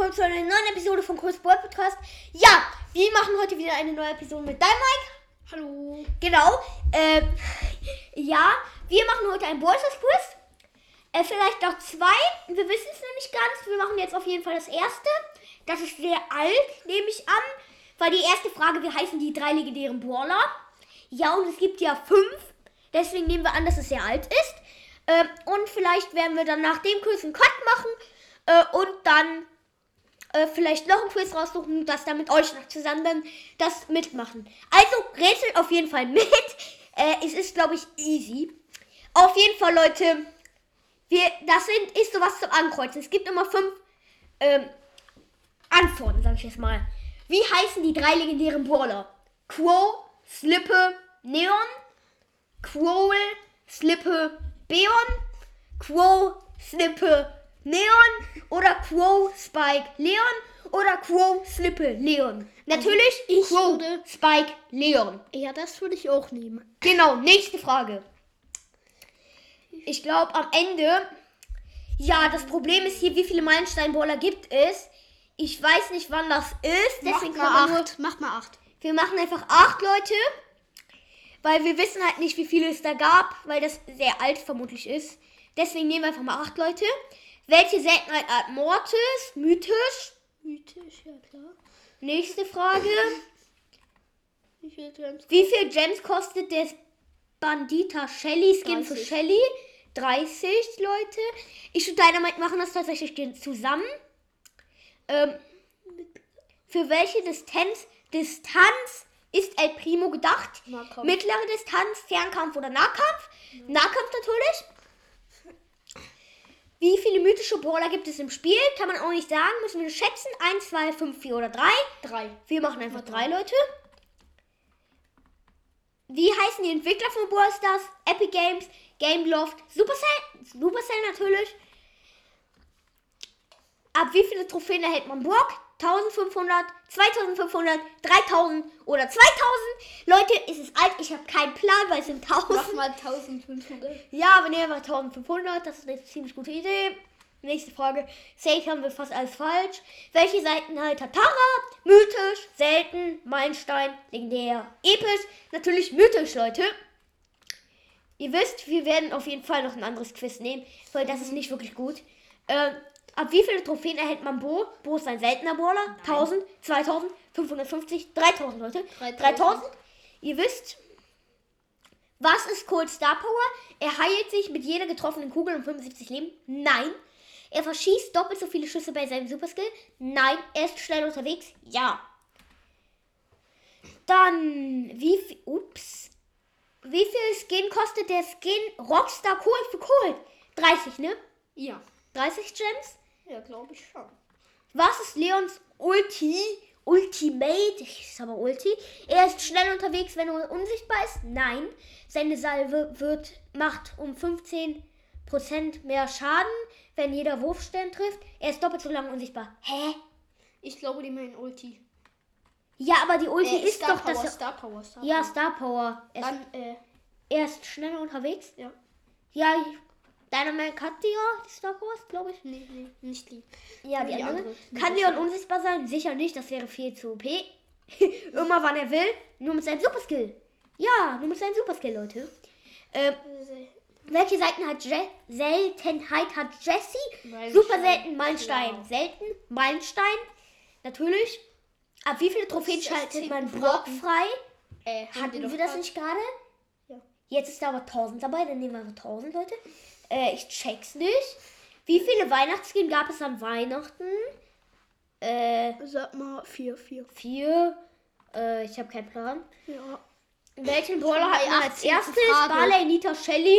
willkommen zu einer neuen Episode von Kurs Boy Podcast. Ja, wir machen heute wieder eine neue Episode mit deinem Mike. Hallo. Genau. Ähm, ja, wir machen heute ein Ballstars Quiz. Äh, vielleicht auch zwei. Wir wissen es noch nicht ganz. Wir machen jetzt auf jeden Fall das erste. Das ist sehr alt, nehme ich an. Weil die erste Frage, wie heißen die drei legendären Brawler? Ja, und es gibt ja fünf. Deswegen nehmen wir an, dass es sehr alt ist. Ähm, und vielleicht werden wir dann nach dem Quiz einen Cut machen. Äh, und dann äh, vielleicht noch ein Quiz raussuchen, das dann mit euch noch zusammen das mitmachen. Also rätselt auf jeden Fall mit. Äh, es ist, glaube ich, easy. Auf jeden Fall, Leute. Wir, das sind, ist sowas zum Ankreuzen. Es gibt immer fünf ähm, Antworten, sag ich jetzt mal. Wie heißen die drei legendären Brawler? Quo, Slippe, Neon, Quoll, Slippe, Beon, Quo, Slippe, Neon oder Quo, Spike, Leon oder Quo, Slippe, Leon. Natürlich ich Quo, würde- Spike, Leon. Ja, das würde ich auch nehmen. Genau, nächste Frage. Ich glaube am Ende. Ja, das Problem ist hier, wie viele Meilenstein-Baller gibt es? Ich weiß nicht, wann das ist. Deswegen Mach mal man nur acht. Mach mal acht. wir machen einfach acht Leute. Weil wir wissen halt nicht, wie viele es da gab, weil das sehr alt vermutlich ist. Deswegen nehmen wir einfach mal acht Leute. Welche Seltenheit Art Mortis? Mythisch? Mythisch, ja klar. Nächste Frage. Wie viel Gems? Wie viel Gems kostet der Bandita Shelly Skin für 30. Shelly? 30 Leute. Ich und Dynamite machen das tatsächlich zusammen. Ähm, für welche Distanz, Distanz ist El Primo gedacht? Nahkampf. Mittlere Distanz, Fernkampf oder Nahkampf? Nahkampf natürlich. Wie viele mythische Brawler gibt es im Spiel? Kann man auch nicht sagen. Müssen wir schätzen. 1, 2, 5, 4 oder 3. Drei. Wir machen einfach drei Leute. Wie heißen die Entwickler von Brawl Stars? Epic Games, Gameloft, Supercell, Supercell natürlich. Ab wie viele Trophäen erhält man Brock? 1500, 2500, 3000 oder 2000? Leute, es ist alt, ich habe keinen Plan, weil es sind 1000. Mach mal 1500. Ja, aber nehmen wir 1500. Das ist eine ziemlich gute Idee. Nächste Frage. Safe haben wir fast alles falsch. Welche Seitenheit hat Tara? Mythisch, selten, Meilenstein, legendär, episch. Natürlich mythisch, Leute. Ihr wisst, wir werden auf jeden Fall noch ein anderes Quiz nehmen, weil das ist nicht wirklich gut. Ähm, ab wie viele Trophäen erhält man Bo? Bo ist ein seltener Brawler. 1000, 2000, 550, 3000, Leute. 3000. 3000. Ihr wisst, was ist Cold Star Power? Er heilt sich mit jeder getroffenen Kugel um 75 Leben? Nein. Er verschießt doppelt so viele Schüsse bei seinem Superskill? Nein. Er ist schnell unterwegs? Ja. Dann, wie viel, ups. Wie viel Skin kostet der Skin Rockstar Cold für Cold? 30, ne? Ja. 30 Gems? Ja, glaube ich schon. Was ist Leons Ulti? Ultimate? Ich sag mal Ulti. Er ist schnell unterwegs, wenn er unsichtbar ist? Nein. Seine Salve wird, macht um 15% mehr Schaden, wenn jeder Wurfstern trifft. Er ist doppelt so lange unsichtbar. Hä? Ich glaube, die meinen Ulti. Ja, aber die Ulti Äh, ist Star doch Power, das. Star Power, Star Ja, Power. Star Power. Er ist, Dann, äh, er ist schneller unterwegs. ja. Ja, Dynamite hat die ja, die Star Powers, glaube ich. Nee, nee, nicht die. Ja, die, Die andere. andere. Kann Die Leon unsichtbar sein? Sicher nicht, das wäre viel zu OP. Immer wann er will, nur mit seinem Superskill. Ja, nur mit seinem Superskill, Leute. Ähm, welche Seiten hat Je Seltenheit hat Jessie? Meilenstein. Super selten, Meilenstein. Klar. Selten, Meilenstein. Natürlich. Ab wie viele Trophäen schaltet 10 man Brock frei? Äh, Hatten wir das grad- nicht gerade? Ja. Jetzt ist da aber 1000 dabei, dann nehmen wir einfach 1000, Leute. Äh, ich check's nicht. Wie viele Weihnachtsgehen gab es an Weihnachten? Äh, Sag mal 4, 4. vier. Äh, ich habe keinen Plan. Ja. Welchen Brawler hat man als 18. erstes? Frage. Barley, Nita, Shelly.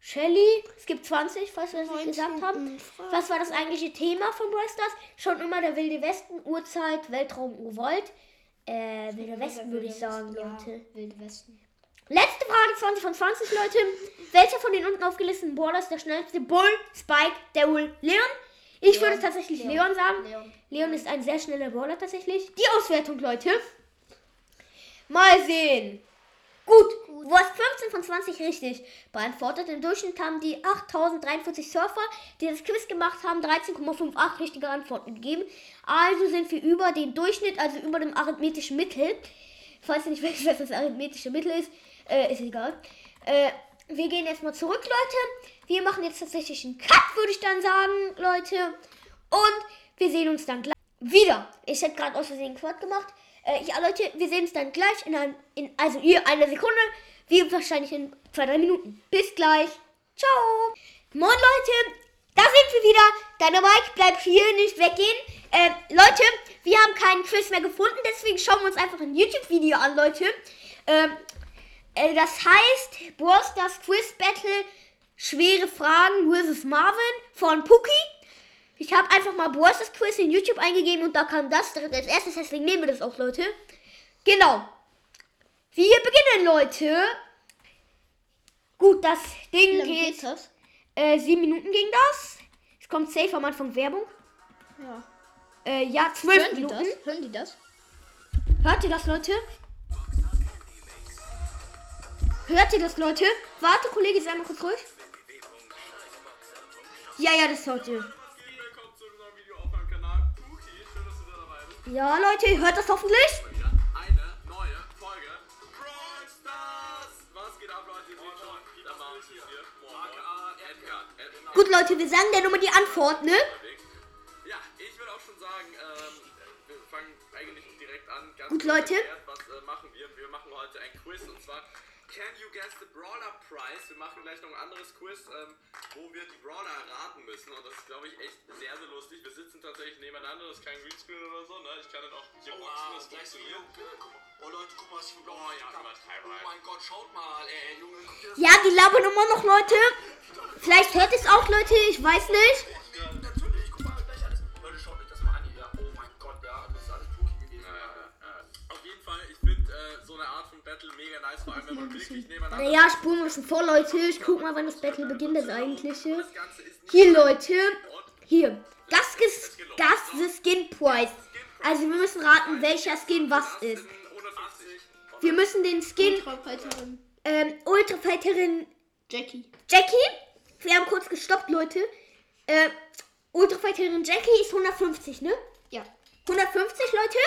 Shelly. Es gibt 20, falls wir das nicht 19. gesagt haben. Frage. Was war das eigentliche Thema von Brawl Stars? Schon immer der Wilde Westen, Uhrzeit, Weltraum, Urwald. Äh, Wilde Westen würde ich sagen, ja, Leute. Wilde Westen. Letzte Frage, 20 von 20, Leute. Welcher von den unten aufgelisteten Brawlers ist der schnellste? Bull, Spike, Daryl, Leon? Ich Leon. würde tatsächlich Leon, Leon. sagen. Leon. Leon ist ein sehr schneller Brawler tatsächlich. Die Auswertung, Leute. Mal sehen. Gut, du hast 15 von 20 richtig beantwortet. Im Durchschnitt haben die 8043 Surfer, die das Quiz gemacht haben, 13,58 richtige Antworten gegeben. Also sind wir über den Durchschnitt, also über dem arithmetischen Mittel. Falls ihr nicht wisst, was das arithmetische Mittel ist, äh, ist egal. Äh, wir gehen jetzt mal zurück, Leute. Wir machen jetzt tatsächlich einen Cut, würde ich dann sagen, Leute. Und wir sehen uns dann gleich wieder. Ich hätte gerade aus Versehen Quad gemacht. Äh, ja, Leute, wir sehen uns dann gleich in, ein, in also ihr eine Sekunde. Wir wahrscheinlich in zwei, drei Minuten. Bis gleich. Ciao. Moin, Leute. Da sind wir wieder. Deine Mike bleibt hier, nicht weggehen. Äh, Leute, wir haben keinen Quiz mehr gefunden, deswegen schauen wir uns einfach ein YouTube-Video an, Leute. Ähm, äh, das heißt, Brawl Stars Quiz Battle, schwere Fragen vs. Marvin von Puki. Ich habe einfach mal Brawl Stars Quiz in YouTube eingegeben und da kam das direkt als erstes, deswegen nehmen wir das auch, Leute. Genau. Wir beginnen, Leute. Gut, das Ding geht. das? Äh, sieben Minuten ging das. Es kommt safe am Anfang Werbung. Ja. Äh, ja, zwölf Hören die Minuten. das? Hören die das? Hört ihr das, Leute? Hört ihr das, Leute? Warte, Kollege, sei mal kurz ruhig. Ja, ja, das hört ihr. Ja, Leute, ihr hört das hoffentlich. Gut, Leute, wir sagen der Nummer die Antwort, ne? Ja, ich würde auch schon sagen, ähm, wir fangen eigentlich direkt an. Ganz Gut, Leute. erklärt, Was äh, machen wir? Wir machen heute ein Quiz und zwar Can You Guess the Brawler Prize? Wir machen gleich noch ein anderes Quiz, ähm, wo wir die Brawler erraten müssen und das ist, glaube ich, echt sehr, sehr lustig. Wir sitzen tatsächlich nebeneinander, das ist kein Greenscreen oder so, ne? Ich kann dann auch hier boxen, das funktioniert. Oh Leute, guck mal, was ich für blaue Oh ja, Oh mein Gott, schaut mal, ey, Junge, guck dir Ja, die labern immer noch, Leute. Vielleicht hört es auch, Leute, ich weiß nicht. an. Natürlich, guck mal, gleich alles. Leute, schaut euch das mal an hier. Oh mein Gott, ja, das ist alles Puki gewesen. Ja, ja, ja. Auf jeden Fall, ich äh, so eine Art von Battle mega nice, vor allem wenn man wirklich nebeneinander Naja, spuren wir bisschen vor, Leute. Ich guck mal, wann das Battle beginnt, das eigentliche. Hier, Leute. Hier. Das ist, das ist Skin Price. Also wir müssen raten, welcher Skin was ist. 150. Wir müssen den Skin Ultrafighterin ähm, Ultrafighterin Jackie. Jackie. Wir haben kurz gestoppt, Leute. Äh, Ultrafighterin Jackie ist 150, ne? Ja. 150, Leute?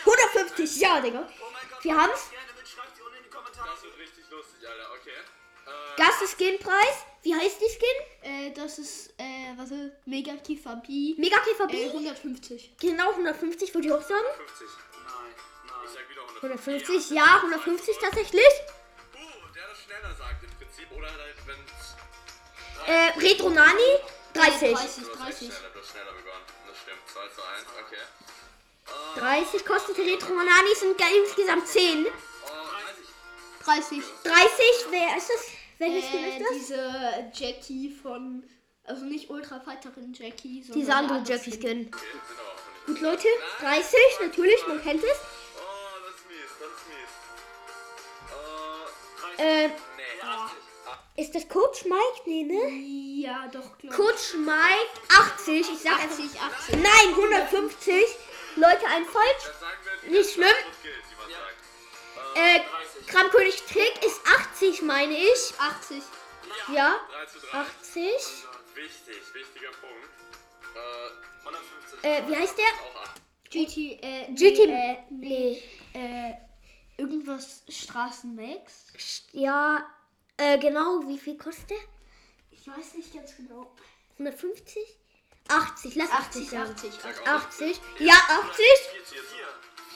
150, ja, Digga. Wir haben's. das Gerne mit, schreibt sie unten in die Kommentare. Das wird richtig lustig, Alter, okay. Äh, Das ist Skinpreis. Wie heißt die Skin? Äh, das ist, äh, warte, Mega Kiefer B. Mega Käfer Äh, B. 150. Genau 150, würde ich auch sagen. 50. Nein, Ich nein. sag wieder 150. 150, ja, 150 tatsächlich. Uh, der das schneller sagt im Prinzip, oder halt, wenn Äh, Retro Nani, 30. 30, du hast 30. schneller, du hast schneller begonnen. Das stimmt, 2 zu 1, okay. 30 kostete Retro Nani, sind insgesamt 10. Oh, 30. 30, wer ist das? Welches Skin Äh, ist das? diese Jackie von, also nicht Ultrafighterin Jackie, sondern Diese der andere Jackie Skin. nicht. Gut, Leute, 30, natürlich, man kennt es. Oh, das ist mies, das ist mies. Äh, ist das Coach Mike? Nee, ne? Ja, doch, Coach Mike, 80, ich sag einfach. 80, 80. Nein, 150. Leute, ein falsch. Nicht schlimm. Äh, Kramkönig Trick ist 80, meine ich. 80. Ja, 3 zu 3. 80. Wichtig, wichtiger Punkt. Äh, 150. Äh, wie heißt der? auch 8. GT, äh, GT. nee, äh, Nee. äh, irgendwas Straßenmax. Ja, äh, genau, wie viel kostet der? Ich weiß nicht ganz genau. 150? 80, lass 80 80, sagen. 80, 80. 80. Ja, 80. 4 4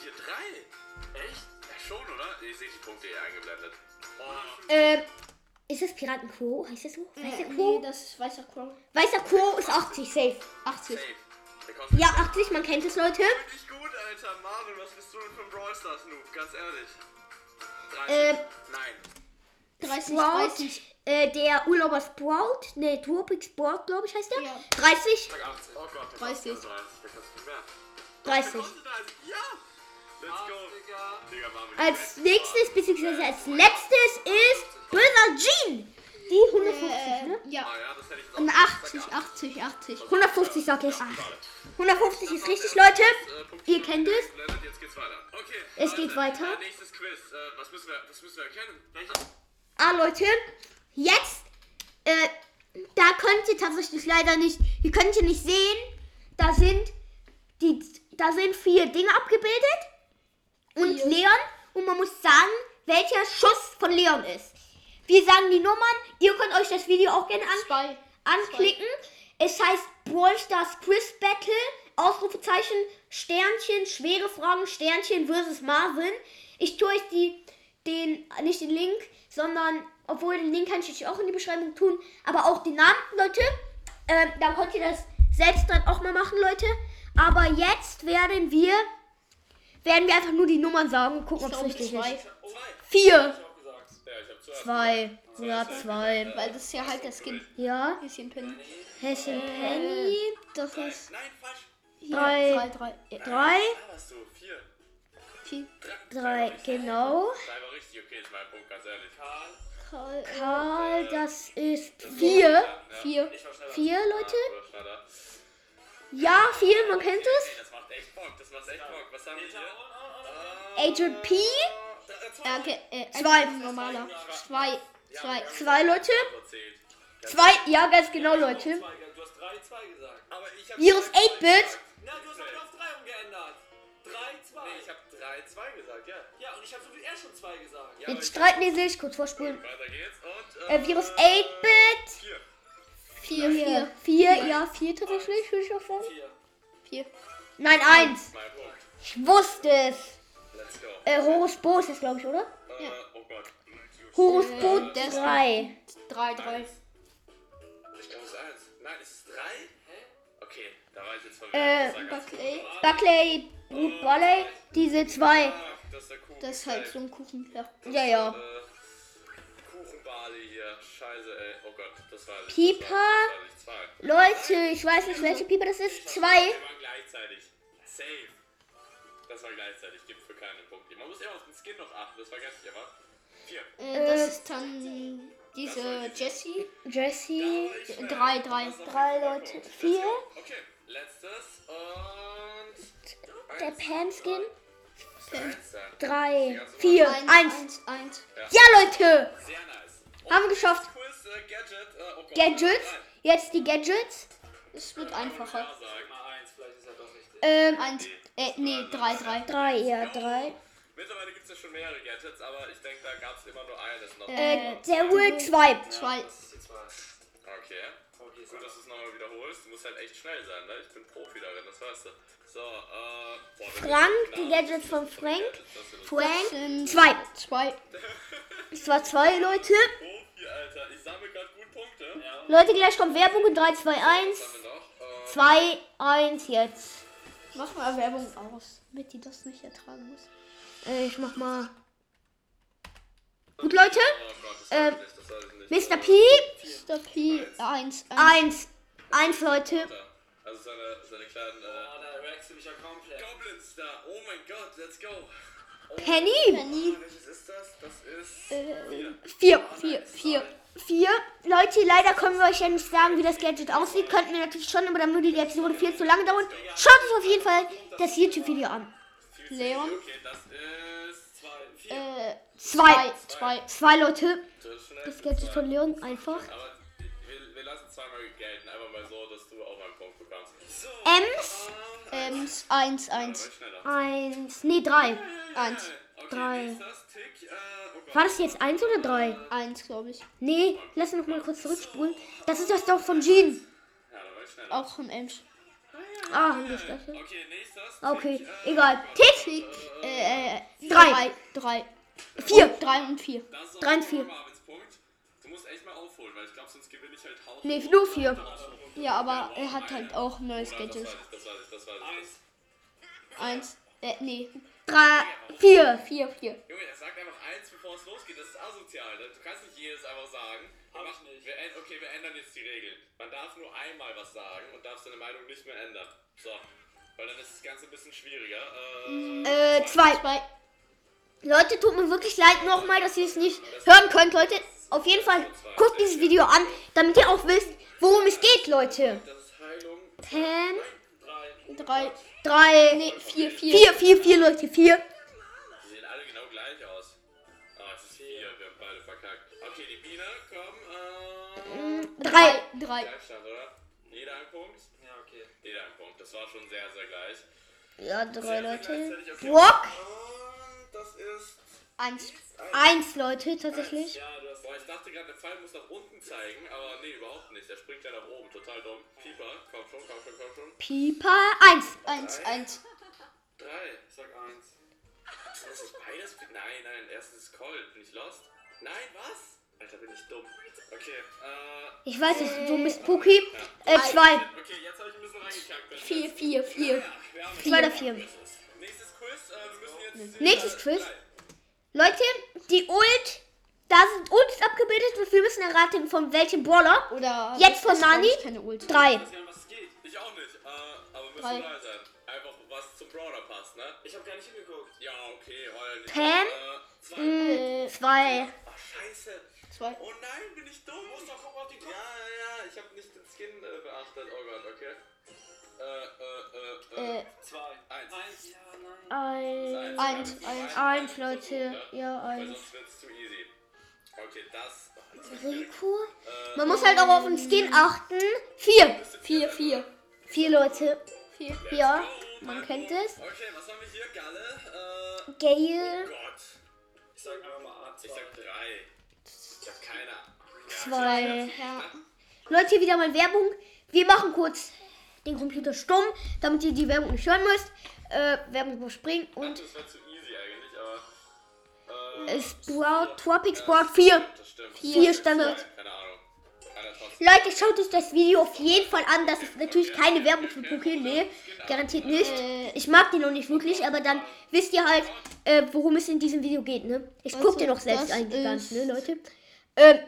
4 3. Echt? Ja, schon, oder? Ich sehe die Punkte hier eingeblendet. Oh, Äh, ist das Piraten Quo? Heißt das so? Weißer Äh, Quo? nee, das ist weißer Crow. Weißer Quo ist 80, safe. 80. safe. Ja, 80, man kennt es, Leute. Richtig gut, Alter. Marvin, was bist du denn für ein Brawl Stars Noob? Ganz ehrlich. 30. Äh, Nein. 30, Sprout, 30. äh, der Urlauber Sprout, ne, Tropic Sport, glaube ich, heißt der. Ja. 30, Sag 80. Oh Gott, der 30. kostet nur 30. Der kostet nicht mehr. 30. Der kostet 30. Ja. Let's go. Digga. Digga, Marvin. Als nächstes, beziehungsweise als letztes ist Böser Jean. die 150, ne? Ja. Ah ja, das hätte ich jetzt auch Und gesagt. 80, 80, 80. 150 sag ich. 150 ist richtig, Leute. Äh, Ihr kennt es. Weiter. Es geht weiter. Äh, nächstes Quiz. Äh, was, müssen wir, was müssen wir erkennen? Welches? Ah, Leute, jetzt, äh, da könnt ihr tatsächlich leider nicht, ihr könnt ihr nicht sehen, da sind die, da sind vier Dinge abgebildet und Vier. Leon und man muss sagen, welcher Schuss von Leon ist. Wir sagen die Nummern, ihr könnt euch das Video auch gerne an, Zwei. anklicken. Es heißt Brawl Stars Quiz Battle, Ausrufezeichen, Sternchen, schwere Fragen, Sternchen versus Marvin. Ich tue euch die, den, nicht den Link, sondern, obwohl den Link kann ich euch auch in die Beschreibung tun, aber auch die Namen, Leute. Ähm, dann könnt ihr das selbst dann auch mal machen, Leute. Aber jetzt werden wir, werden wir einfach nur die Nummern sagen und gucken, ob es richtig zwei. ist. Oh. Vier, zwei, ja, zwei. Weil das ist ja halt der Skin. Ja, Bisschen Pin. Hessen Penny, Das ist Nein, falsch. Drei. Drei, drei. Drei, genau. Drei war richtig. Okay, ist mein Punkt, ganz ehrlich. Karl. Karl, äh, Karl, das ist vier. Ja, Vier. Vier, Leute? Ja, vier, man kennt es. das macht echt Bock. Das macht echt Bock. Was haben wir hier? Agent P, Ja, okay, äh, Zwei. normaler. Zwei. Zwei. zwei Leute. Zwei, ja, ganz genau, Leute. Du hast 3, 2 gesagt. Aber ich hab Virus zwei, zwei 8-Bit. gesagt. Na, du hast aber auf 3 umgeändert. 3, 2. Nee, ich hab 3, 2 gesagt, ja. Ja, und ich habe so wie er schon 2 gesagt. ja Jetzt streiten die sich, kurz vorspulen. Äh, Virus 8-Bit. Vier. Vier, vier. Vier, ja, vier tatsächlich, würde ich auch sagen. 4. Vier. Nein, eins. Mein Punkt. Ich wusste es. Let's go. Äh, Horus Bo ist glaube ich, oder? Äh, oh Gott. Horus Äh, ist- 3. Drei, drei. Ich glaube, es ist 1. Nein, ist es 3? Hä? Okay, da war ich jetzt verwirrt. Äh, Buckley. Buckley, Brut Volley, diese zwei. Ah, das ist. Das ist halt so ein Kuchen. Ja. Ja, ja. Äh, Kuchenbali hier. Scheiße, ey. Oh Gott, das war nicht. Pieper. Das war, das war. Leute, ich weiß nicht, welche Pieper das ist. Zwei. Die waren gleichzeitig. Safe. Das war gleichzeitig. Gibt für keinen Punkt. Man muss immer auf den Skin noch achten. Das vergesse ich immer. Vier. Äh, das ist dann diese Jessie. Jesse. Drei, drei. Drei Leute. Vier. Okay, letztes und. Der Pan-Skin. Eins dann. Drei. Vier. Eins, Eins. eins, eins. Ja, Leute. Sehr nice. Und Haben wir geschafft. Quiz, äh, Gadget. Äh, oh Gott. Gadgets. Nein, Jetzt die Gadgets. Es wird ja einfacher. sagen. Mal 1, vielleicht ist er doch richtig. Ähm, Eins. Äh, nee, drei, drei. drei, ja, drei. Mittlerweile gibt es ja schon mehrere Gadgets, aber ich denke, da gab es immer nur eines noch. Äh, zwei. Zwei. Ist die 2. Okay. Okay, Gut, dass du es nochmal wiederholst. Du musst halt echt schnell sein, ne? Ich bin Profi darin, das weißt du. So, äh. Frank, die jetzt Gadgets von Frank. Frank. Zwei. Zwei. Es war zwei Leute. Profi, Alter. Ich sammle gerade gut Punkte. Ja. Leute, gleich kommt Werbung in 3, 2, 1. Was haben wir noch? Äh, 2, 1 jetzt. Mach mal Werbung aus, damit die das nicht ertragen muss. Äh, ich mach mal. Gut, Leute. oh Ähm, nicht. Mr. P. Mr. P. Eins. Eins. 1. 1, Leute. Also seine, seine kleinen, äh. Oh, da wechsel ich ja komplett. Goblins da. Oh mein Gott, let's go. Oh, Penny. Penny. welches ist das? Das ist. Äh, 4. vier. Vier. 4. Leute, leider können wir euch ja nicht sagen, wie das Gadget aussieht. Könnten wir natürlich schon, aber dann würde die Episode viel zu lange dauern. Schaut euch auf jeden Fall das YouTube-Video an. Leon? Okay, das ist. Zwei, vier. Äh, 2. zwei. Zwei Leute. Das Gadget zwei. von Leon einfach. Aber wir, wir lassen zweimal gelten. Einfach mal so, dass Ems. Ems, 1, 1. 1, nee, 3. 1. 3. War das jetzt 1 oder 3? 1, glaube ich. Nee, lass noch mal kurz zurückspulen. Das ist das doch von Jean. Auch von Ems. Ah, haben wir Stachel. Okay, egal. Tick. Tick. Äh, 3. 3. 4. 3 und 4. 3 und 4 muss echt mal aufholen, weil ich glaube, sonst gewinne ich halt Haut. Nee, nur vier. Ja, aber genau, er hat halt auch neues Sketches. Das weiß ich, das weiß ich. Das Eins. Äh, nee. Drei, vier, vier, vier. Junge, er sagt einfach eins, bevor es losgeht. Das ist asozial. Ne? Du kannst nicht jedes einfach sagen. Wir nicht. wir, okay, wir ändern jetzt die Regeln. Man darf nur einmal was sagen und darf seine Meinung nicht mehr ändern. So. Weil dann ist das Ganze ein bisschen schwieriger. Mm, äh, äh zwei. zwei. Leute, tut mir wirklich leid nochmal, dass ihr es nicht hören könnt, Leute. Auf jeden Fall guckt dieses Video an, damit ihr auch wisst, worum es geht, Leute. Das ist Heilung. Pam, Drei. drei, Nee, vier, vier. vier, vier, vier, Leute, vier. Die sehen alle genau gleich aus. Ah, es ist vier. Wir haben beide verkackt. Okay, die Biene, komm. Äh, Drei. Drei. Gleichstand, oder? Jeder ein Punkt? Ja, okay. Jeder ein Punkt. Das war schon sehr, sehr gleich. Ja, drei, Leute. Okay. Rock. Und das ist. Eins. Eins, Leute, tatsächlich. Ja, du dachte gerade, der Pfeil muss nach unten zeigen, aber nee, überhaupt nicht. Der springt ja nach oben. Total dumm. Pieper, komm schon, komm schon, komm schon. Pieper, eins. Eins, eins. Drei. Ich sag eins. Das ist beides. Nein, nein, erstens ist Cold. Bin ich lost? Nein, was? Alter, bin ich dumm. Okay, äh. Ich weiß es, du bist Puki. Äh, zwei. Okay, jetzt habe ich ein bisschen reingekackt. Vier, vier, vier. Ja, haben Zwei oder vier. Nächstes Quiz. Äh, wir müssen jetzt. Nächstes äh, Quiz. drei. Leute, die Ult, da sind Ults abgebildet und wir müssen erraten, von welchem Brawler. Oder. Jetzt von Nani? ich, Keine Ult. Drei. Ich weiß gar nicht, was es geht. Ich auch nicht. Äh, aber müssen Drei. sein. Einfach was zum Brawler passt, ne? Ich hab gar nicht hingeguckt. Ja, okay, heul nicht. Pam? Äh, zwei. Hm, zwei. Ach, scheiße. Zwei. Oh nein, bin ich dumm. Du musst doch gucken, ob die Ja, ja, ja, ich habe nicht den Skin äh, beachtet. Oh Gott, okay. Äh, äh, äh, äh. Äh, Zwei. Eins. Eins. Ja, nein. Eins. Eins, eins. Eins, Leute. Ja, Weil eins. sonst wird's zu easy. Okay, das. Oh. Rico. Man muss halt auch auf den Skin achten. Vier. Vier, vier. Vier Leute. Vier. Ja, Go, man kennt es. Okay, was haben wir hier? Galle. Äh, Gale. Gott. Ich sag einfach mal A2. Ich sag drei. Ich hab keine Zwei. Ja. Leute, wieder mal Werbung. Wir machen kurz den Computer stumm, damit ihr die Werbung nicht hören müsst. Äh, Werbung überspringen Und und es Sprout, Tropic Sport 4. das stimmt. Vier Standard. Leute, schaut euch das Video auf jeden Fall an. Das ist natürlich keine Werbung für Poké, nee, garantiert nicht. Ich mag den noch nicht wirklich, aber dann wisst ihr halt, äh, worum es in diesem Video geht, ne? Ich guck Also, dir noch selbst eigentlich gar nicht, ne, Leute? Ähm,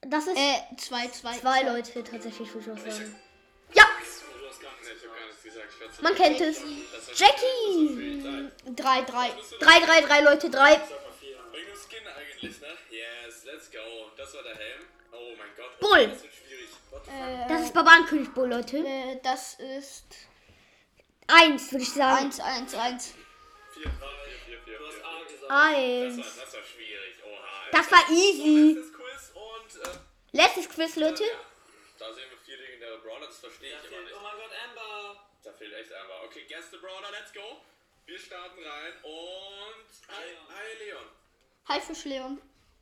das ist Äh, zwei, zwei. zwei Leute tatsächlich, würde ich auch sagen. Ja, man kennt es. Jackie! Drei, drei. 3, 3, 3, Leute, 3. Skin eigentlich, ne? Yes, let's go. Das war der Helm. Oh mein Gott. Bull. Das wird schwierig. What the fuck? Äh, Das ist Barbarenkönig Bull, Leute. äh, das ist Eins, würde ich sagen. eins, eins, eins. Vier, vier, vier, vier, Du hast. A gesagt. Das war, Eins. das war schwierig. Oha. Das war easy. Letztes Quiz und äh, Letztes Quiz, Leute. ja. Da sehen wir vier legendäre Brawler, das verstehe Da ich aber fehlt, nicht. oh mein Gott, Amber. Da fehlt echt einmal. Okay, guess the Brawler, let's go. Wir starten rein und. Hi, hi Leon. Haifisch Leon.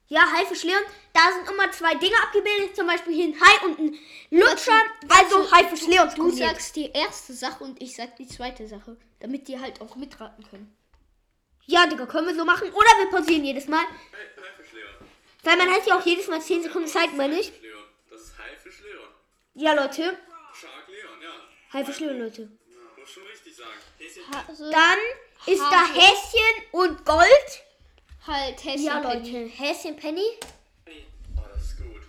Ja, Haifisch Leon. Da sind immer zwei Dinge abgebildet. Zum Beispiel hier ein Hai und ein Lutscher. Also Haifisch Leon. Du kombiniert. sagst die erste Sache und ich sag die zweite Sache. Damit die halt auch mitraten können. Ja, Digga, können wir so machen. Oder wir pausieren jedes Mal. Hey, Haifisch Leon. Weil man hat ja auch jedes Mal 10 Sekunden Zeit, meine ich. Das ist Haifisch Leon. Ja, Leute. Shark Leon, ja. Haifisch Leon, Leute. Ja, Muss schon richtig sagen. Also Dann ist da. Häschen und Gold. Halt Häschen Ja, Penny. Leute. Häschen Penny. Oh, das ist gut.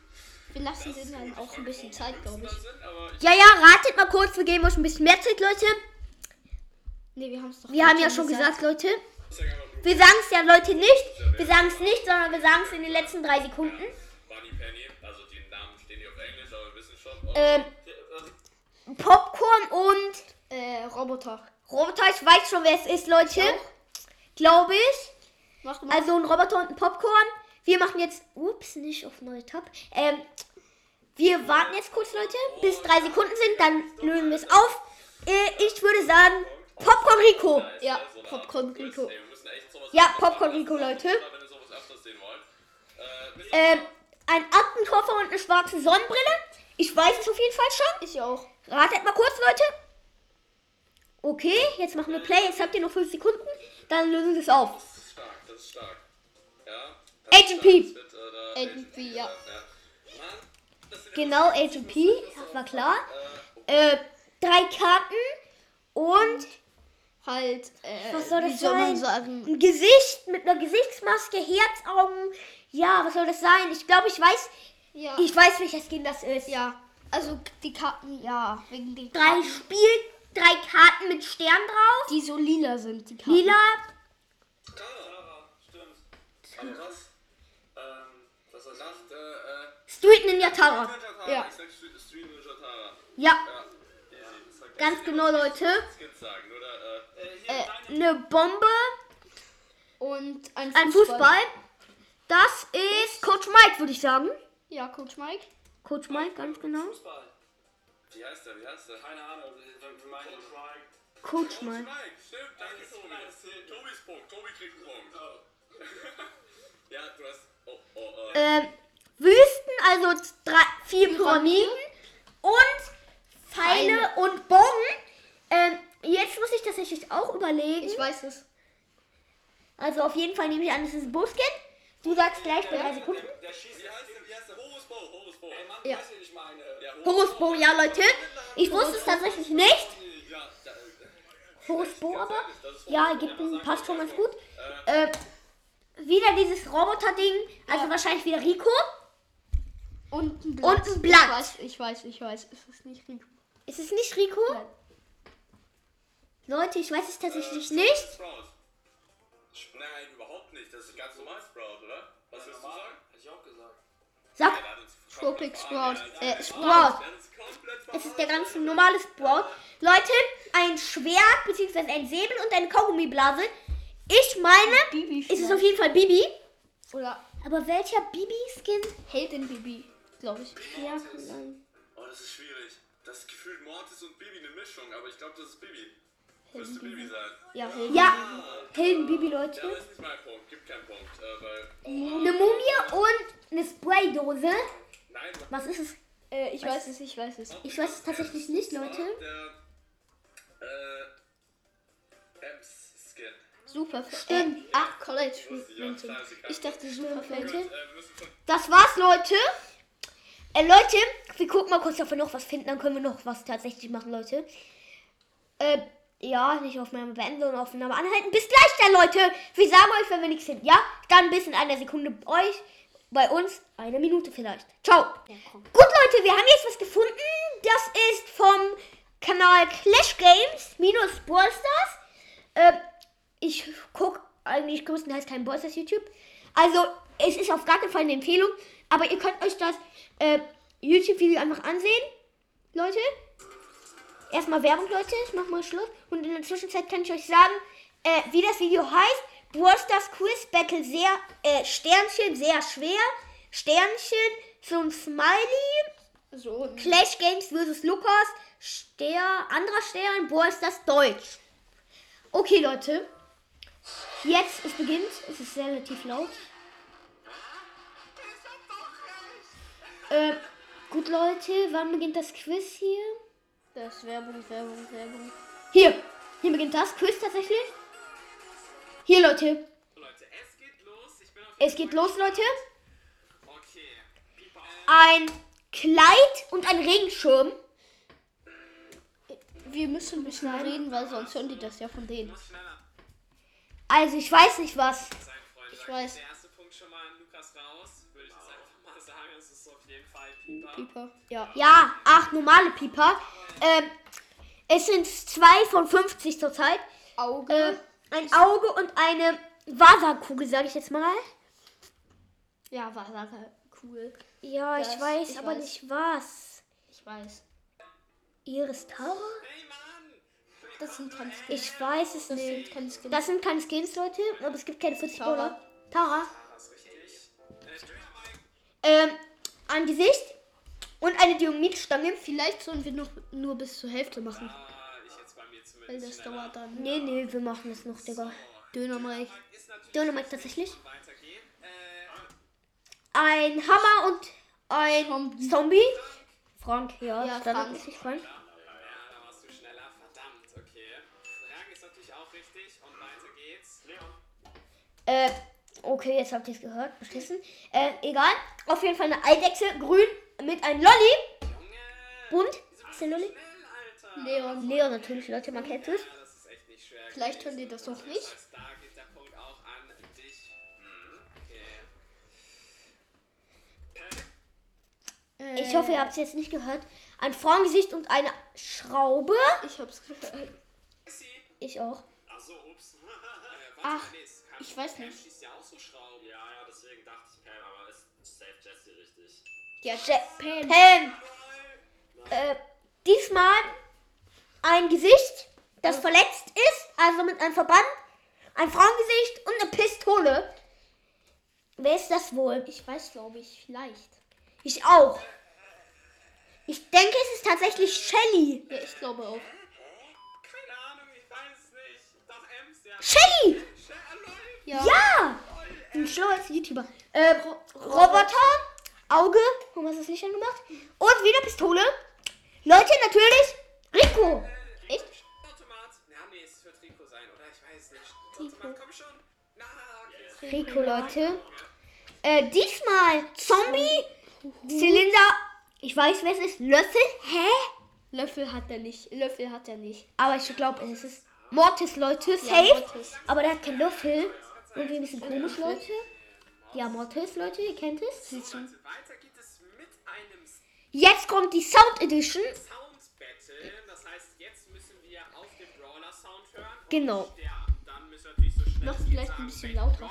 Wir lassen denen dann auch ein bisschen Zeit, glaube ich. Das sind, ich Ja, ja, ratet mal kurz. Wir geben euch ein bisschen mehr Zeit, Leute. Nee, wir haben es doch Wir haben ja schon gesagt, Leute. sag einfach nur Wir sagen es ja, Leute, nicht. Wir sagen es nicht, sondern wir sagen es in den letzten drei Sekunden. Bunny Penny. Also die Namen stehen hier auf Englisch, aber wir wissen schon. Ähm, Ähm, Popcorn und Äh, Roboter. Roboter. Ich weiß schon, wer es ist, Leute. Glaube ich. Mach mal. Also ein Roboter und ein Popcorn. Wir machen jetzt, ups, nicht auf neue Tab. Ähm, wir warten jetzt kurz, Leute, bis drei Sekunden sind, dann lösen wir es auf. Äh, ich würde sagen, Popcorn Rico. ja, Popcorn Rico. Ey, wir müssen echt sowas Ja, Popcorn. Rico, Leute. Wenn ihr sowas öfters sehen wollt. Äh, Ähm, ein Aktenkoffer und eine schwarze Sonnenbrille. Ich weiß es auf jeden Fall schon. Ich auch. Ratet mal kurz, Leute. Okay, jetzt machen wir Play. Jetzt habt ihr noch fünf Sekunden. Dann lösen wir es auf. Das ist stark. Ja. das ist Agent stark. P. Das wird, äh, da Agent P, ja. Mann, Genau, Agent P. War klar. Äh, drei Karten und Halt, äh, Was soll das wie soll man sein? sagen? ein Gesicht mit einer Gesichtsmaske, Herzaugen. Ja, was soll das sein? Ich glaube, ich weiß, Ja. ich weiß, welcher Skin das ist. ja. Also die Karten, ja, wegen den Drei Karten, Spiel, drei Karten mit Stern drauf. die so lila sind. Die Karten. Lila. Tara, was? Ähm, was Was heißt Nach äh, äh, Street Ninja Tara. Ninja Tara. Ja. Ich sag Street, Street Ninja Tara. Ja, Ja. Sagt ganz genau, Leute. Skins sagen, oder? Äh, Äh, Äh, eine Bombe, Und ein, ein Fußball. Das ist Coach Mike, würde ich sagen. Ja, Coach Mike. Coach Mike, ganz genau. Fußball. wie heißt der? Wie heißt der? Keine Ahnung, wir, wir meinen Coach Coach Mike. Mike. Stimmt, danke Tobi. Tobis Punkt. Tobi kriegt einen Punkt. ja, du hast. Oh, oh, äh. Ähm, Wüsten, also drei, vier Pyramiden und Pfeile und Bogen. Ähm, jetzt muss ich tatsächlich auch überlegen. Ich weiß es. Also auf jeden Fall nehme ich an, es ist Buskin. Du sagst gleich bei drei Sekunden. Der, der schießt Wie heißt der? Wie heißt der? Horus Bo. Horus Bo. Ey, Mann, Ja. weißt du, ich meine. Ja, Horusbo, ja Leute. Ich wusste es tatsächlich nicht. Ja, da, äh, Horusbo aber. Ja, Ägypten passt schon ganz gut. Äh, wieder dieses Roboter-Ding. Also wahrscheinlich wieder Rico. Und ein Und ein Blatt. Ich weiß, ich weiß, ich weiß. Es ist nicht Rico. Ist es nicht Rico? Nein. Leute, ich weiß es tatsächlich nicht. Sprout. Nein, überhaupt nicht. Das ist ganz normal Sprout, oder? Was willst du sagen? Hätte ich auch gesagt. Sag, Tropic Sprout. äh, Sprout. Es ist der ganz normale Sprout. Leute, ein Schwert bzw. ein Säbel und eine Kaugummiblase. Ich meine, Bibi ist es auf jeden Fall Bibi. Oder Aber welcher Bibi-Skin? Heldin Bibi, glaube ich. Ja, nein. Oh, das ist schwierig. Das ist gefühlt Mortis und Bibi eine Mischung, aber ich glaube, das ist Bibi. Müsste Bibi sein. Ja, Heldin. Ja, Helden-Bibi, Ja, Leute. das ist nicht mein Punkt. Gibt keinen Punkt. Äh, weil. Eine Mumie und eine Spraydose. Nein, Was ist es? Äh, ich weiß es, ich weiß es. Ich weiß es tatsächlich nicht, Leute. Der. Super. Stimmt. Äh, ach, College Ja, scheiße, Ich dachte Super Leute. Wir müssen schon. Das war's, Leute. Äh, Leute, wir gucken mal kurz, ob wir noch was finden. Dann können wir noch was tatsächlich machen, Leute. Äh, ja, nicht Aufnahme beenden, sondern Aufnahme anhalten. Bis gleich dann, Leute. Wir sagen euch, wenn wir nichts finden, ja? Dann bis in einer Sekunde bei euch. Bei uns eine Minute vielleicht. Ciao. komm. Gut, Leute, wir haben jetzt was gefunden. Das ist vom Kanal Clash Games minus Brawl Stars. Äh, ich gucke eigentlich größtenteils kein Brawl Stars YouTube. Also, es ist auf gar keinen Fall eine Empfehlung. Aber ihr könnt euch das äh, YouTube-Video einfach ansehen. Leute. Erstmal Werbung, Leute. Ich mach mal Schluss. Und in der Zwischenzeit kann ich euch sagen, äh, wie das Video heißt. Brawl Stars Quiz Battle sehr, äh, Sternchen, sehr schwer. Sternchen, so ein Smiley. So, Clash Games vs. Lukas. Stern, anderer Stern, Brawl Stars Deutsch. Okay, Leute. Jetzt, es beginnt. Es ist relativ laut. Äh, gut, Leute. Wann beginnt das Quiz hier? das ist Werbung, Werbung, Werbung. Hier. Hier beginnt das Quiz tatsächlich. Hier, Leute. Leute, es geht los. Ich bin auf. Es geht los, Leute. Okay. Ein Kleid und ein Regenschirm. Wir müssen ein bisschen reden, weil sonst hören die das ja von denen. Muss schneller Also, ich weiß nicht was. Ich Da weiß. geht Der erste Punkt schon mal an Lukas raus. Würde ich jetzt einfach mal sagen. Es ist auf jeden Fall Pieper. Pieper. Ja. Ja, acht normale Pieper. Ähm, es sind zwei von 50 zurzeit. Auge. Äh, ein Auge und eine Wasserkugel, sage ich jetzt mal. ja, cool. Ja, ich Das- weiß ich aber weiß. nicht was. Ich weiß. Iris Tara? Hey Mann! Das sind keine Skins. Ich weiß es Das nicht. sind. Das sind keine Skins, Leute, aber es gibt keine 40 Tara. Brawler. Tara. Das ist richtig. Äh, Dynamite. Ähm, ein Gesicht und eine Dynamitstange. Vielleicht sollen wir noch nur bis zur Hälfte machen. Ah, ich jetzt bei mir zumindest. Weil das dauert dann. Nee, nee, wir machen das noch, Digga. Dönermike. Dynamite tatsächlich. Äh, Ein Hammer und ein Zombie. Zombie. Frank, ja, Ja, standardmäßig Frank. Richtig. Und weiter geht's. Leon. Äh, okay, jetzt habt ihr es gehört. Beschissen. Äh, egal. Auf jeden Fall eine Eidechse, grün, mit einem Lolli. Junge! Bunt. Ist der Lolli? Schnell, Alter! Leon. Leo natürlich, Leute, man kennt es. Ja, das ist echt nicht schwer. Vielleicht hören die das noch nicht. Das heißt, da geht der Punkt auch an dich. Hm, okay. Ich hoffe, ihr habt es jetzt nicht gehört. Ein Frauengesicht und eine Schraube. Ich hab's gehört. Ich auch. Ach so, ups. Äh, warte, Ach, ich weiß Pam nicht. schießt ja auch so Schrauben. Ja, ja, deswegen dachte ich Pam, aber es Safe Jesse richtig. Ja, Je Pam. Pam. Äh, diesmal ein Gesicht, das verletzt ist, also mit einem Verband, ein Frauengesicht und eine Pistole. Wer ist das wohl? Ich weiß, glaube ich, vielleicht. Ich auch. Ich denke, es ist tatsächlich Shelly. Ja, ich glaube auch. Keine Ahnung, ich weiß es nicht. Doch Ems, ja. Shelly! Ja. Ja! Ein schlauer YouTuber. Äh, Roboter, Auge, warum hast du das nicht angemacht? Und wieder Pistole. Leute, natürlich Rico. Echt? Automat. Ja, nee, es wird Rico sein, oder? Ich weiß nicht. Automat, komm schon. Na, okay. Rico, Leute. Äh, diesmal Zombie, Zylinder. Ich weiß, wer es ist. Löffel. Hä? Löffel hat er nicht. Löffel hat er nicht. Aber ich glaube, es ist Mortis, Leute. Safe. Mortis. Aber der hat keinen Löffel. Irgendwie ein bisschen komisch, Leute. Ja, Mortis, Leute, ihr kennt es. Leute, weiter geht es mit einem Jetzt kommt die Sound Edition. Sound Battle. Das heißt, jetzt müssen wir auf den Brawler Sound hören. Und Genau. Ja, dann müssen wir natürlich so schnell Noch vielleicht sagen, ein bisschen lauter.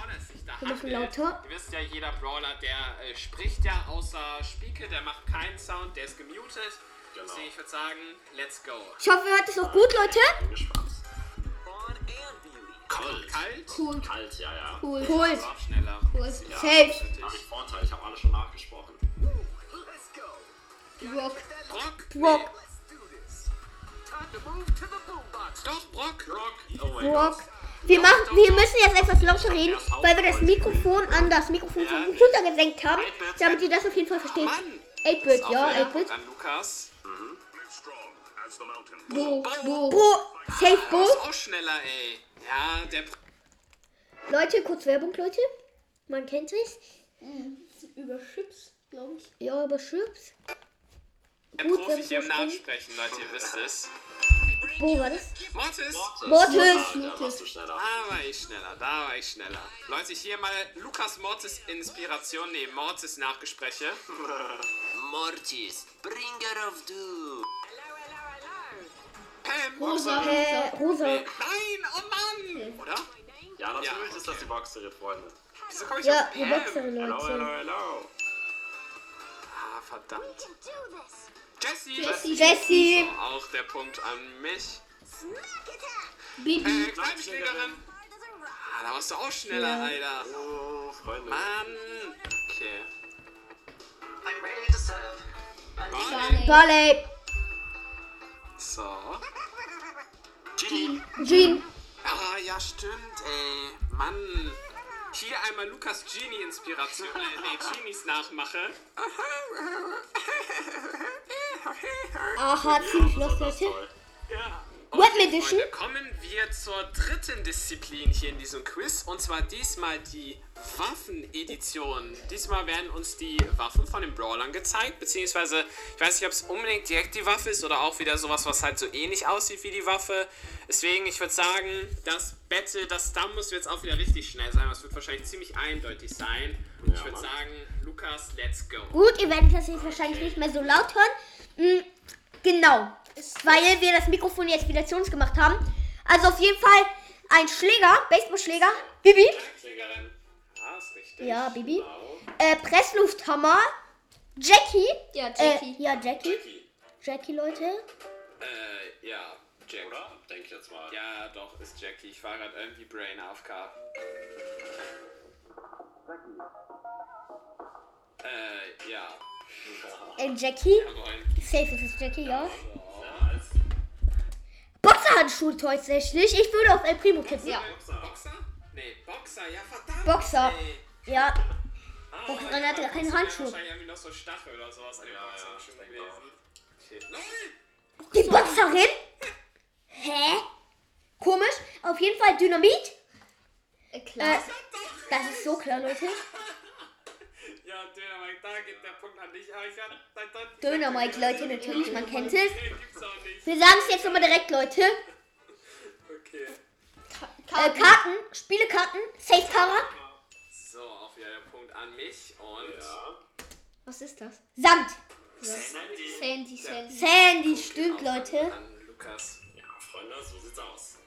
Handelt. lauter. Ihr wisst ja, jeder Brawler, der äh, spricht ja außer Spieke, der macht keinen Sound, der ist gemutet. Deswegen, ich würde sagen, let's go. Ich hoffe, ihr hört es auch gut, Leute. Bin gespannt. Kalt. Kalt. Cool. Kalt, ja, ja. Cool. Cool. Schneller. Cool. Ja, Safe. Habe ich Vorteil, ich habe alle schon nachgesprochen. Rock. Brock. Brock. Doch, Brock. Rock. Oh mein Brock. Gott. Wir, machen, wir müssen jetzt etwas lauter reden, weil wir das Mikrofon an das Mikrofon vom Computer gesenkt haben, damit ihr das auf jeden Fall versteht. Mann. 8-Bit, Auch ja, wieder 8-Bit. An Lukas. Bo. Bo. Bo, Safe Oh, Bo. ist auch schneller, ey. Ja, der Leute, kurz Werbung, Leute. Man kennt es. Über Chips, glaube ich. Ja, aber Chips. Der Gut, Profi hier im wir Nachsprechen, Leute, ihr wisst es. Wo war das? Mortis. Mortis. Ah, da warst du schneller. Da war ich schneller, da war ich schneller. Leute, hier mal Lukas Mortis Inspiration, nee, Mortis Nachgespräche. Mortis, bringer of doom. Rosa. Äh, Rosa. Nein, oh Mann! Oder? Ja, natürlich Ja, ist das die Boxerin, Freunde. Wieso komme ich Ja, auf die Pam? Boxerin, Hello, hello, Leute. hello. Ah, verdammt. Jessie! Jessie. Jessie. So, auch der Punkt an mich. Bibi. Äh, Kneipenschlägerin. Ah, da warst du auch schneller, Alter. Oh, Freunde. Mann. Okay. I'm ready to serve. Barley. Barley. So. Genie. Jean. Ah, ja, stimmt, ey. Mann. Hier einmal Lukas Genie-Inspiration. Äh, nee, Genies Nachmache. Aha, ziemlich los, Leute. Ja. Weapon Okay, Edition. Freunde, kommen wir zur dritten Disziplin hier in diesem Quiz. Und zwar diesmal die Waffen-Edition. Diesmal werden uns die Waffen von den Brawlern gezeigt. Beziehungsweise, ich weiß nicht, ob es unbedingt direkt die Waffe ist oder auch wieder sowas, was halt so ähnlich aussieht wie die Waffe. Deswegen, ich würde sagen, das Battle, das da muss jetzt auch wieder richtig schnell sein. Das wird wahrscheinlich ziemlich eindeutig sein. Und ich würde sagen, Lukas, let's go. Gut, ihr werdet das jetzt wahrscheinlich nicht mehr so laut hören. Mm, genau. Weil wir das Mikrofon jetzt wieder zu uns gemacht haben. Also auf jeden Fall ein Schläger, Baseballschläger. Bibi. Schlägerin. Ja, ist richtig. Ja, Bibi. Äh, Presslufthammer. Jackie. Ja, Äh, Jackie. ja, Jackie. Jackie, Leute. Äh, ja, Jack. Oder? Denke ich jetzt mal. Ja, doch, ist Jackie. Ich war gerade irgendwie Brain AFK. Äh, ja. Äh, Jackie. Safe ist es Jackie, ja. Nice. Boxerhandschuhe tatsächlich. Ich würde auf El Primo tippen. Ja. Boxer? Boxer? Nee, Boxer, ja verdammt. Boxer. Ey. Ja. Ah, Boxerin hatte ja, keine das wär Handschuhe. Wahrscheinlich irgendwie noch so Stachel oder sowas an den Ja, ja, Boxhandschuhen ich denke gewesen. Lol. Die Boxerin? Hä? Komisch. Auf jeden Fall Dynamit. Äh, Äh, klar. das ist so klar, Leute. Ja, Dönermike, da geht der Punkt an dich. Aber ich werd, da, da, Dynamite, Leute, natürlich, man kennt es. Wir sagen es jetzt nochmal direkt, Leute. Okay. Äh, Karten, Spielekarten, Safe Kara, So, auch wieder der Punkt an mich und. Ja. Was ist das? Sand. Sandy, Sandy. Sandy, stimmt, Leute. An Lukas. Ja, Freunde, so sieht's aus.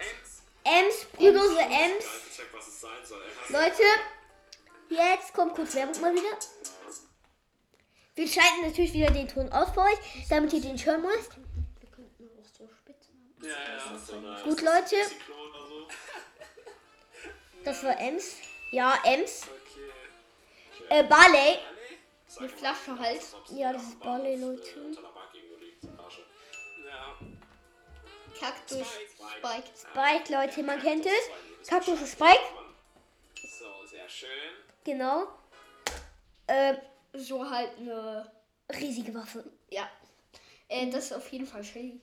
Ems. Ems, Brüdose Ems. Soll. Ey, hast Leute, Jetzt kommt kurz Werbung mal wieder. Wir schalten natürlich wieder den Ton aus für euch, damit ihr den nicht hören müsst. Wir könnten auch so Spitzen haben. Ja, ja, so eine Gut, Leute. Das war Ems. Ja, Ems. Okay. Äh, Barley. Eine Flasche halt. Ja, das ist Barley, äh, Leute. Kaktus, Spike. Spike, Leute, man kennt es. Kaktus ist Spike. So, sehr schön. Genau. Äh, So halt eine. riesige Waffe. Ja. Äh, das ist auf jeden Fall Shelly.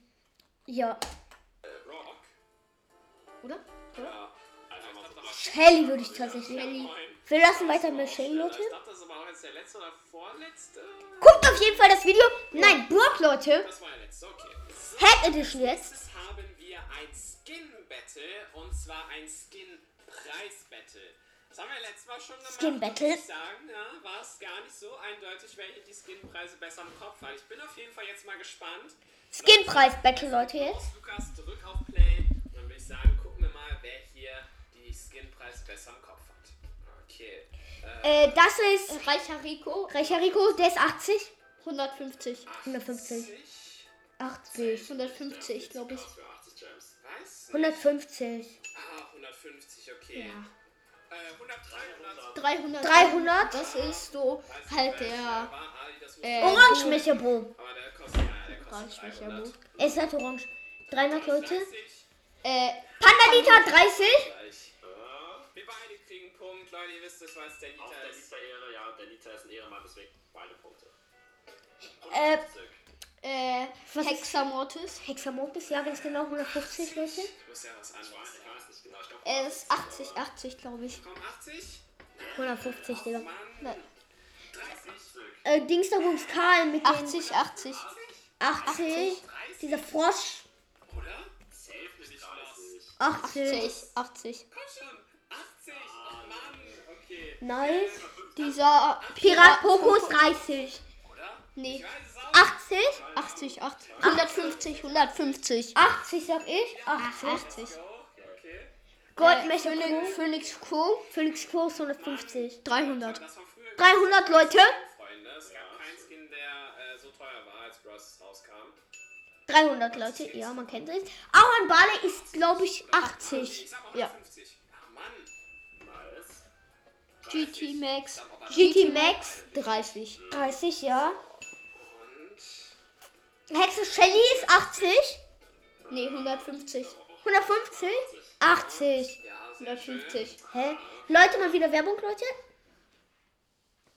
Ja. Äh, Rock. Oder? Ja. Shelly würde ich tatsächlich. Shelly. Wir lassen weiter mit Shelly, Leute. Ich dachte, das ist aber auch jetzt der letzte oder vorletzte. Guckt auf jeden Fall das Video. Nein, Brock, Leute. Das war der letzte, okay. Hack Edition jetzt. Jetzt haben wir ein Skin-Battle und zwar ein Skin-Preis-Battle. Das haben wir letztes Mal schon gemacht. Skin-Battle. Muss ich sagen, ja, war es gar nicht so eindeutig, welche die Skin-Preise besser im Kopf haben. Ich bin auf jeden Fall jetzt mal gespannt. Skinpreis-Battle, Leute, jetzt. Lukas, drück auf Play. Und dann würde ich sagen, gucken wir mal, wer hier die Skin-Preise besser im Kopf hat. Okay. Äh, Äh, das ist Reicher Rico. Reicher Rico, der ist 80. 150. 150. 80. 80. 150, glaube ich. Was für 80 Gems? Was? 150. Ah, 150, okay. Ja. Äh, 100, 300. 300. 300. Das ist so halt der. Äh, Orange Mecherbo. Aber der kostet, ja, der kostet Orange 300. Mecherbo. Er ist halt orange. 300 Leute. 30. Äh, Panda Liter 30. Gleich. Wir beide kriegen Punkt. Leute, ihr wisst es, was der Liter der ist. Ja, der Liter ist ein Ehrenmann, deswegen beide Punkte. Äh, äh, Was Hexamortis. Hexamortis, ja, ganz genau. 150 Leute. Ich muss ja was anfangen. ich weiß nicht genau, ich glaube, Er ist 80, 80, glaube ich. Komm, 80. 150, Digga. Mann. Nein. 30. Äh, Dingsdabums Karl mit den 80, 80. 80. Dieser Frosch. Oder? safe nicht 30. 80. 80, 80. Komm schon. 80. Oh Mann. Okay. Nice. Dieser Pirat Poco ist 30. Oder? Nee, Ich weiß es. 80. 80, 80. 150, 150. 80 sag ich. 80. 80. Go. Okay. Goldmecher Phoenix, Pro. Phoenix Co. Phoenix ist 150. 300. Das war früher 300 Leute. Freunde. Es gab keinen Skin, der äh, so teuer war, als Bros rauskam. 300 Leute, ja, man kennt es. Auch ein Barley ist, glaube ich, 80. Ich sag mal Ja. 150. Ach Mann. Nice. GT Max. GT Max 30. 30, ja. Hexe Shelly ist 80. Nee, 150. 150. 80. ja, sehr schön. 150. Hä? Leute, mal wieder Werbung, Leute.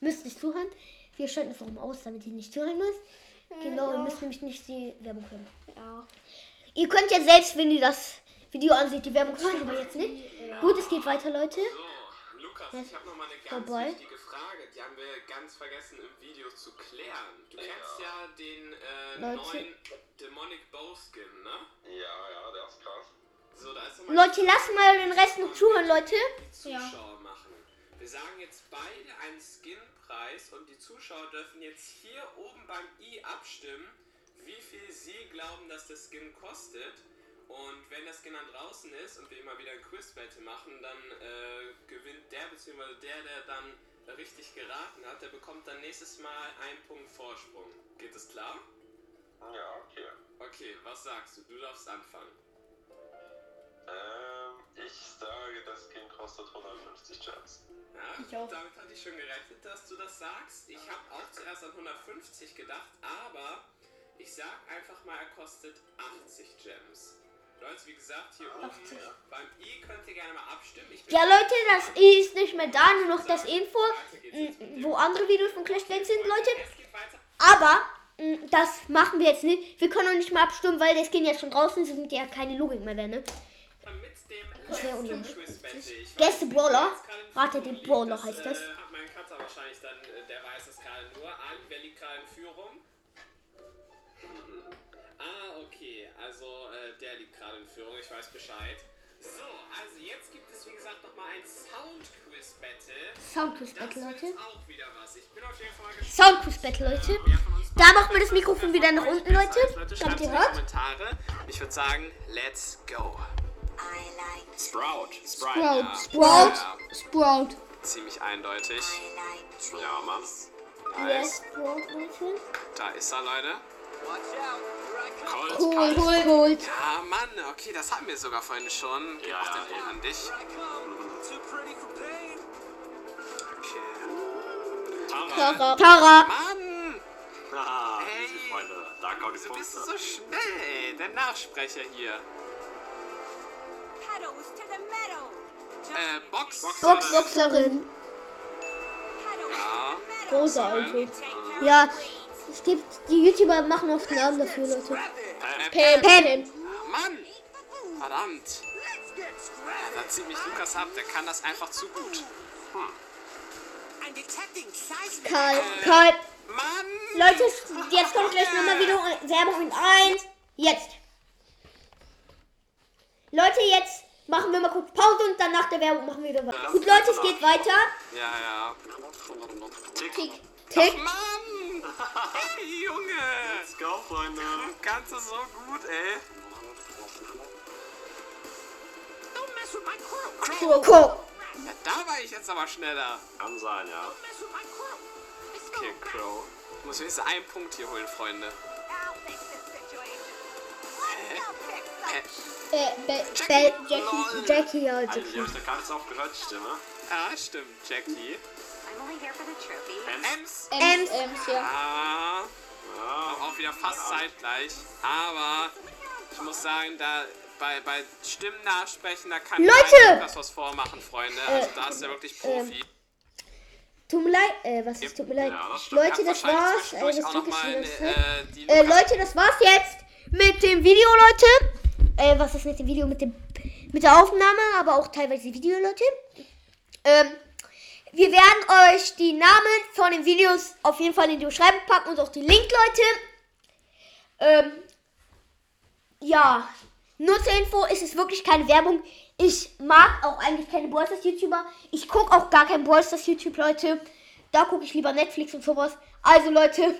Müsst nicht zuhören. Wir schalten es warum aus, damit ihr nicht zuhören müsst. Genau, ihr müsst nämlich nicht die Werbung hören. Ja. Ihr könnt ja selbst, wenn ihr das Video ansieht, die Werbung hören, aber jetzt nicht. Gut, es geht weiter, Leute. Lukas, ich habe noch mal eine ganz Vorbei. wichtige Frage. Die haben wir ganz vergessen im Video zu klären. Du kennst ja den äh, Leute. neuen Demonic Bow Skin, ne? Ja, ja, der ist krass. So, da ist nochmal Leute, lasst mal den Rest noch zuhören, Leute. Zuschauer machen. Wir sagen jetzt beide einen Skin-Preis und die Zuschauer dürfen jetzt hier oben beim i abstimmen, wie viel sie glauben, dass der Skin kostet. Und wenn der Skin dann draußen ist und wir immer wieder ein Quiz-Battle machen, dann äh, gewinnt der bzw. der, der dann richtig geraten hat, der bekommt dann nächstes Mal einen Punkt Vorsprung. Geht das klar? Ja, okay. Okay, was sagst du? Du darfst anfangen. Ähm, ich sage, das Skin kostet 150 Gems. Ja, Ich auch. damit hatte ich schon gerechnet, dass du das sagst. Ich habe auch zuerst an 150 gedacht, aber ich sag einfach mal, er kostet 80 Gems. Leute, wie gesagt, hier oben beim i könnt ihr gerne mal abstimmen. Ja, Leute, das I ist nicht mehr da, nur noch das Info, wo andere Videos von Clash Games sind, Leute. Aber das machen wir jetzt nicht. Wir können noch nicht mal abstimmen, weil das Skin jetzt schon draußen ist und ja keine Logik mehr wäre, ne? Das wär letzten unlogisch. Gäste Brawler. Führung den. Brawler heißt das. Äh, hat mein Cutter wahrscheinlich dann, äh, der weiß es gerade nur. Ali, wer liegt gerade in Führung? Also, äh, der liegt gerade in Führung. Ich weiß Bescheid. So, also jetzt gibt es, wie gesagt, nochmal ein Sound-Quiz-Battle. Soundquiz Das Battle, wird Leute. auch wieder was. Ich bin auf jeden Fall gespannt. Soundquiz Battle, Leute. Uns Da machen wir das Mikrofon wieder nach unten, Leute. Leute, Damit schreibt ihr in die hört. Kommentare. Ich würde sagen, let's go. I like Sprout. Sprout. ja. Sprout. Ja. Sprout. ziemlich eindeutig. Ja, Mann. Nice. Leute. Da ist er, Leute. Colt, Cool, cool, cool. Ja, Mann, okay, das hatten wir sogar vorhin schon. Ja, auch ja, ja. an dich. Okay. Tara. Tara. Mann! Ah, Hey. Freunde. Da kommen die Wieso bist du Punkte. so schnell? Der Nachsprecher hier. Äh, Box. Box, Boxerin. Ja. Großer Auto. Ja, es gibt, die YouTuber machen oft Namen dafür, Leute. Äh, Pam. Pam. Mann! Verdammt! Ja, da zieht mich Lukas ab, der kann das einfach zu gut. Karl. Karl. Mann! Leute, jetzt kommt gleich nochmal wieder Werbung in 1. Jetzt. Leute, jetzt machen wir mal kurz Pause und dann nach der Werbung machen wir wieder weiter. Gut, Leute, es geht weiter. Ja, ja. Tick. Tick. Mann! Hey, Junge! Let's go, Freunde. Kannst du so gut, ey. Coco. Ja, da war ich jetzt aber schneller. Kann sein, ja. Okay, Crow. Ich muss wenigstens einen Punkt hier holen, Freunde. Äh, Be Be Jackie, Jackie, also. Alter, die hab ich da gar nicht aufgehört, die Stimme. Ja, stimmt, Jackie. Ems. Ems. Ems, ja. Ah, Ja. auch wieder fast zeitgleich. Aber ich muss sagen, da bei, bei Stimmen nachsprechen, da kann Leute! kein Lukas was vormachen, Freunde. Also da ist er wirklich Profi. Tut mir leid, äh, was ist, tut mir leid. Ja, das. Leute, das war's. Äh, das auch Glück noch ist mal wieder äh, Äh, Leute, das war's jetzt mit dem Video, Leute. Äh, was ist mit dem Video, mit dem, mit der Aufnahme, aber auch teilweise Video, Leute. Ähm, wir werden euch die Namen von den Videos auf jeden Fall in die Beschreibung packen und auch die Link, Leute. Ähm, ja, nur zur Info, es ist wirklich keine Werbung. Ich mag auch eigentlich keine Ballstars YouTuber. Ich gucke auch gar kein Ballstars YouTube, Leute. Da gucke ich lieber Netflix und sowas. Also, Leute,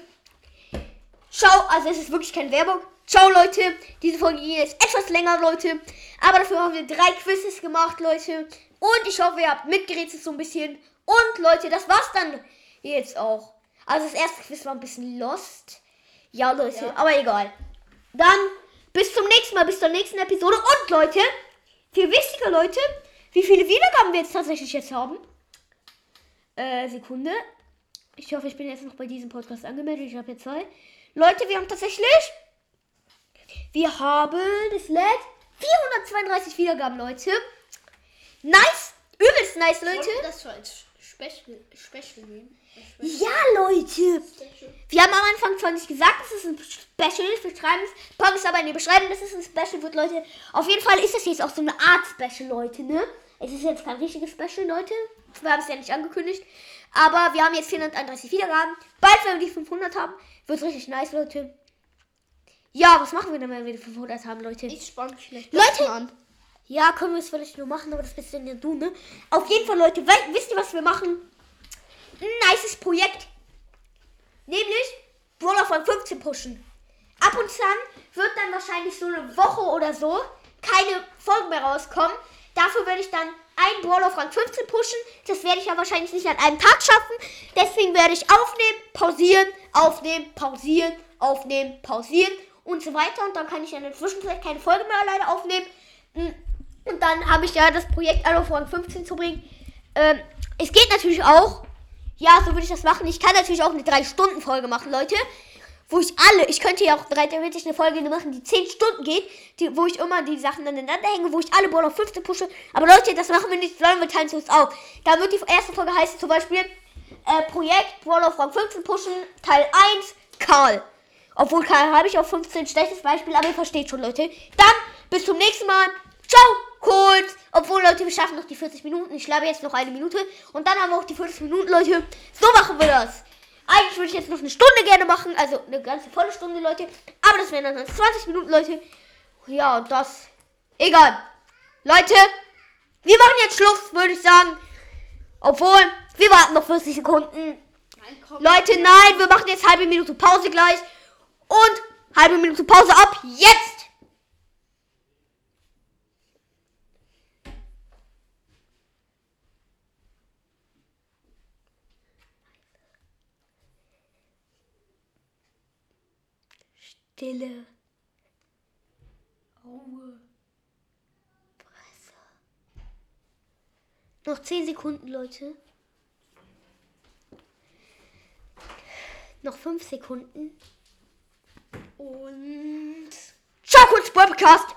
ciao. Also, es ist wirklich keine Werbung. Ciao, Leute. Diese Folge ging jetzt etwas länger, Leute. Aber dafür haben wir drei Quizzes gemacht, Leute. Und ich hoffe, ihr habt mitgerätselt so ein bisschen. Und, Leute, das war's dann jetzt auch. Also, das erste Quiz war ein bisschen lost. Ja, Leute, aber egal. Dann bis zum nächsten Mal, bis zur nächsten Episode. Und Leute, viel wichtiger, Leute, wie viele Wiedergaben wir jetzt tatsächlich jetzt haben. Äh, Sekunde. Ich hoffe, ich bin jetzt noch bei diesem Podcast angemeldet. Ich habe jetzt zwei. Leute, wir haben tatsächlich. Wir haben, das lädt 432 Wiedergaben, Leute. Nice. Übelst nice, Leute. Special, Special nehmen? Ja, Leute. Wir haben am Anfang zwar nicht gesagt, es ein Special ist. Wir schreiben es, packen es aber in die Beschreibung, dass es ein Special wird, Leute. Auf jeden Fall ist das jetzt auch so eine Art Special, Leute, ne? Es ist jetzt kein richtiges Special, Leute. Wir haben es ja nicht angekündigt. Aber wir haben jetzt 431 Wiedergaben. Bald, wenn wir die 500 haben, wird es richtig nice, Leute. Ja, was machen wir denn, wenn wir die 500 haben, Leute? Ich spann mich vielleicht Leute! Ja, können wir es vielleicht nur machen, aber das bist dann ja du, ne? Auf jeden Fall, Leute, we- wisst ihr, was wir machen? Ein nices Projekt. Nämlich Brawler von 15 pushen. Ab und an wird dann wahrscheinlich so eine Woche oder so keine Folgen mehr rauskommen. Dafür werde ich dann einen Brawler von 15 pushen. Das werde ich ja wahrscheinlich nicht an einem Tag schaffen. Deswegen werde ich aufnehmen, pausieren, aufnehmen, pausieren, aufnehmen, pausieren und so weiter. Und dann kann ich in der Zwischenzeit keine Folge mehr alleine aufnehmen. Und dann habe ich ja das Projekt Allo von 15 zu bringen. Ähm, es geht natürlich auch. Ja, so würde ich das machen. Ich kann natürlich auch eine 3-Stunden-Folge machen, Leute. Wo ich alle, ich könnte ja auch drei theoretisch eine Folge machen, die 10 Stunden geht, die, wo ich immer die Sachen aneinander hänge, wo ich alle Ball auf 15 pushe. Aber Leute, das machen wir nicht, sondern wir teilen es uns auf. Da wird die erste Folge heißen zum Beispiel äh, Projekt Brawl auf Rang 15 pushen, Teil 1, Karl. Obwohl Karl habe ich auf 15 schlechtes Beispiel, aber ihr versteht schon, Leute. Dann bis zum nächsten Mal. Ciao, kurz. Obwohl, Leute, wir schaffen noch die 40 Minuten. Ich glaube jetzt noch eine Minute. Und dann haben wir auch die 40 Minuten, Leute. So machen wir das. Eigentlich würde ich jetzt noch eine Stunde gerne machen. Also eine ganze volle Stunde, Leute. Aber das wären dann 20 Minuten, Leute. Ja, und das. Egal. Leute, wir machen jetzt Schluss, würde ich sagen. Obwohl, wir warten noch 40 Sekunden. Leute, nein, wir machen jetzt halbe Minute Pause gleich. Und halbe Minute Pause ab jetzt. Stille. Ruhe. Noch 10 Sekunden, Leute. Noch 5 Sekunden. Und. Ciao, kurz Podcast.